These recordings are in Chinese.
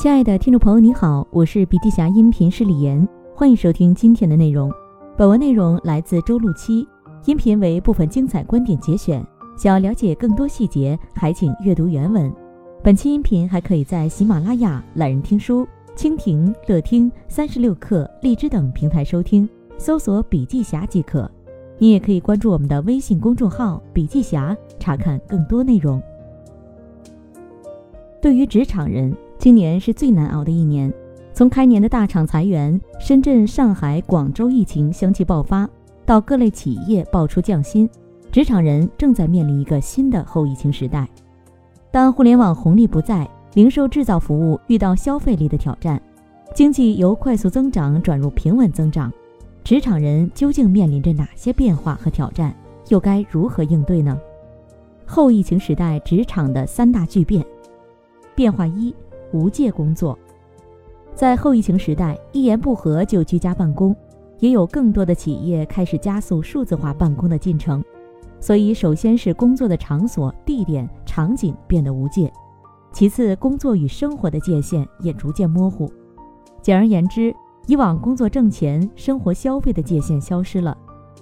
亲爱的听众朋友，你好，我是笔记侠音频师李岩，欢迎收听今天的内容。本文内容来自周路七，音频为部分精彩观点节选。想要了解更多细节，还请阅读原文。本期音频还可以在喜马拉雅、懒人听书、蜻蜓、乐听、三十六课、荔枝等平台收听，搜索“笔记侠”即可。你也可以关注我们的微信公众号“笔记侠”，查看更多内容。对于职场人，今年是最难熬的一年。从开年的大厂裁员，深圳、上海、广州疫情相继爆发，到各类企业爆出降薪，职场人正在面临一个新的后疫情时代。当互联网红利不在，零售制造服务遇到消费力的挑战，经济由快速增长转入平稳增长，职场人究竟面临着哪些变化和挑战？又该如何应对呢？后疫情时代职场的三大巨变。变化一：无界工作。在后疫情时代，一言不合就居家办公，也有更多的企业开始加速数字化办公的进程。所以，首先是工作的场所、地点、场景变得无界；其次，工作与生活的界限也逐渐模糊。简而言之，以往工作挣钱、生活消费的界限消失了，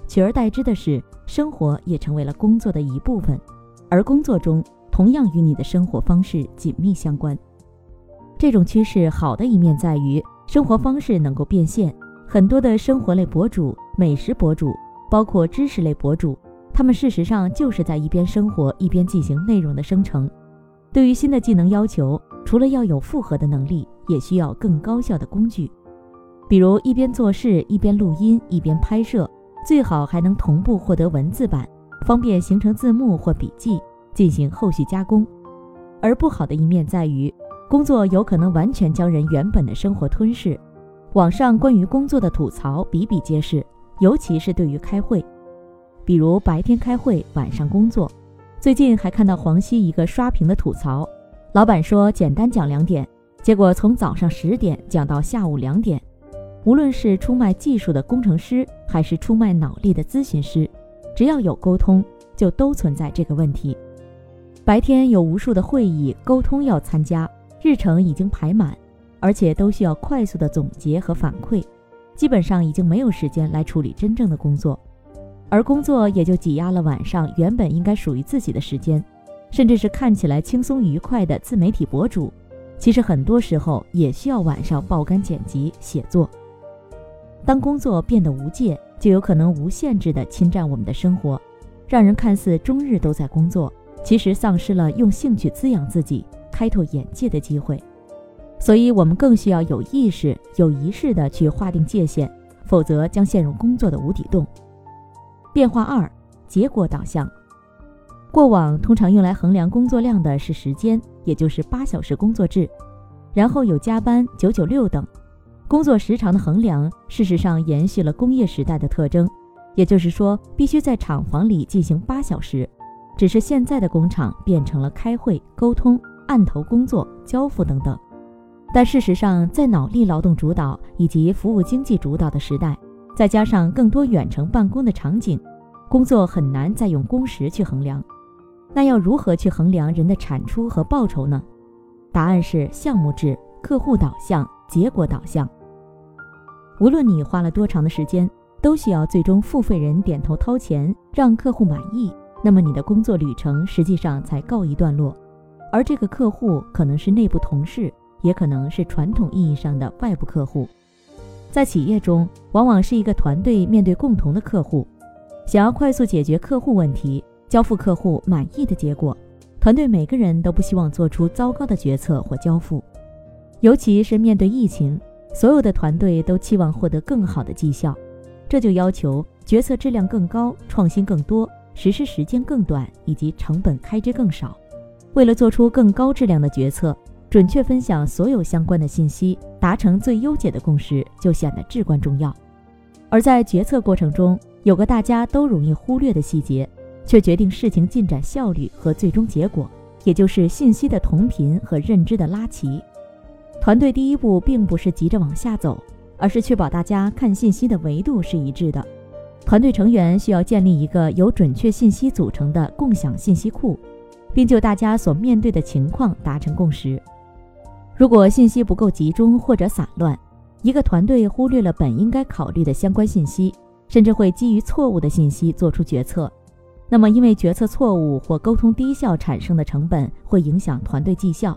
取而代之的是，生活也成为了工作的一部分，而工作中。同样与你的生活方式紧密相关。这种趋势好的一面在于生活方式能够变现，很多的生活类博主、美食博主，包括知识类博主，他们事实上就是在一边生活一边进行内容的生成。对于新的技能要求，除了要有复合的能力，也需要更高效的工具，比如一边做事一边录音一边拍摄，最好还能同步获得文字版，方便形成字幕或笔记。进行后续加工，而不好的一面在于，工作有可能完全将人原本的生活吞噬。网上关于工作的吐槽比比皆是，尤其是对于开会，比如白天开会，晚上工作。最近还看到黄西一个刷屏的吐槽，老板说简单讲两点，结果从早上十点讲到下午两点。无论是出卖技术的工程师，还是出卖脑力的咨询师，只要有沟通，就都存在这个问题。白天有无数的会议沟通要参加，日程已经排满，而且都需要快速的总结和反馈，基本上已经没有时间来处理真正的工作，而工作也就挤压了晚上原本应该属于自己的时间，甚至是看起来轻松愉快的自媒体博主，其实很多时候也需要晚上爆肝剪辑写作。当工作变得无界，就有可能无限制的侵占我们的生活，让人看似终日都在工作。其实丧失了用兴趣滋养自己、开拓眼界的机会，所以我们更需要有意识、有仪式的去划定界限，否则将陷入工作的无底洞。变化二：结果导向。过往通常用来衡量工作量的是时间，也就是八小时工作制，然后有加班、九九六等。工作时长的衡量，事实上延续了工业时代的特征，也就是说，必须在厂房里进行八小时。只是现在的工厂变成了开会、沟通、案头工作、交付等等，但事实上，在脑力劳动主导以及服务经济主导的时代，再加上更多远程办公的场景，工作很难再用工时去衡量。那要如何去衡量人的产出和报酬呢？答案是项目制、客户导向、结果导向。无论你花了多长的时间，都需要最终付费人点头掏钱，让客户满意。那么你的工作旅程实际上才告一段落，而这个客户可能是内部同事，也可能是传统意义上的外部客户。在企业中，往往是一个团队面对共同的客户，想要快速解决客户问题，交付客户满意的结果，团队每个人都不希望做出糟糕的决策或交付。尤其是面对疫情，所有的团队都期望获得更好的绩效，这就要求决策质量更高，创新更多。实施时间更短，以及成本开支更少。为了做出更高质量的决策，准确分享所有相关的信息，达成最优解的共识，就显得至关重要。而在决策过程中，有个大家都容易忽略的细节，却决定事情进展效率和最终结果，也就是信息的同频和认知的拉齐。团队第一步并不是急着往下走，而是确保大家看信息的维度是一致的。团队成员需要建立一个由准确信息组成的共享信息库，并就大家所面对的情况达成共识。如果信息不够集中或者散乱，一个团队忽略了本应该考虑的相关信息，甚至会基于错误的信息做出决策。那么，因为决策错误或沟通低效产生的成本会影响团队绩效，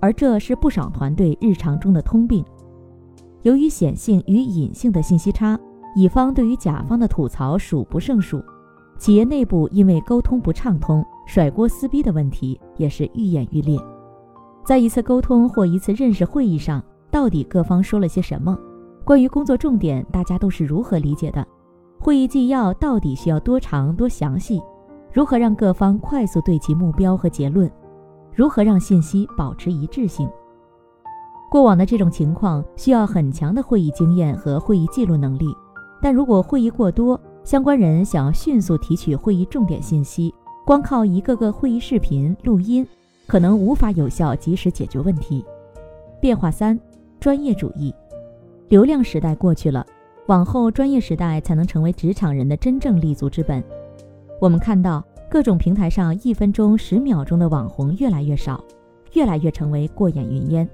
而这是不少团队日常中的通病。由于显性与隐性的信息差，乙方对于甲方的吐槽数不胜数，企业内部因为沟通不畅通、甩锅撕逼的问题也是愈演愈烈。在一次沟通或一次认识会议上，到底各方说了些什么？关于工作重点，大家都是如何理解的？会议纪要到底需要多长多详细？如何让各方快速对齐目标和结论？如何让信息保持一致性？过往的这种情况需要很强的会议经验和会议记录能力，但如果会议过多，相关人想要迅速提取会议重点信息，光靠一个个会议视频录音，可能无法有效及时解决问题。变化三：专业主义。流量时代过去了，往后专业时代才能成为职场人的真正立足之本。我们看到各种平台上一分钟、十秒钟的网红越来越少，越来越成为过眼云烟。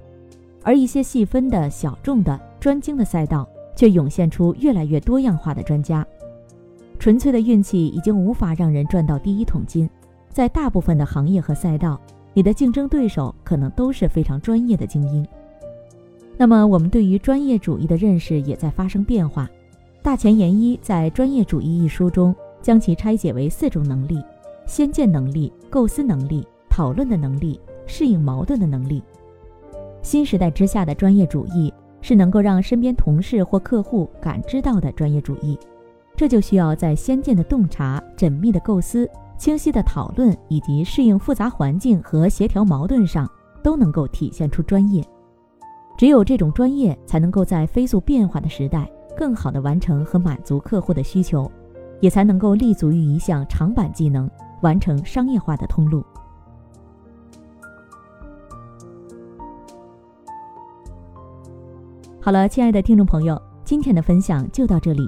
而一些细分的小众的专精的赛道，却涌现出越来越多样化的专家。纯粹的运气已经无法让人赚到第一桶金。在大部分的行业和赛道，你的竞争对手可能都是非常专业的精英。那么，我们对于专业主义的认识也在发生变化。大前研一在《专业主义》一书中，将其拆解为四种能力：先见能力、构思能力、讨论的能力、适应矛盾的能力。新时代之下的专业主义是能够让身边同事或客户感知到的专业主义，这就需要在先进的洞察、缜密的构思、清晰的讨论以及适应复杂环境和协调矛盾上都能够体现出专业。只有这种专业，才能够在飞速变化的时代，更好地完成和满足客户的需求，也才能够立足于一项长板技能，完成商业化的通路。好了，亲爱的听众朋友，今天的分享就到这里，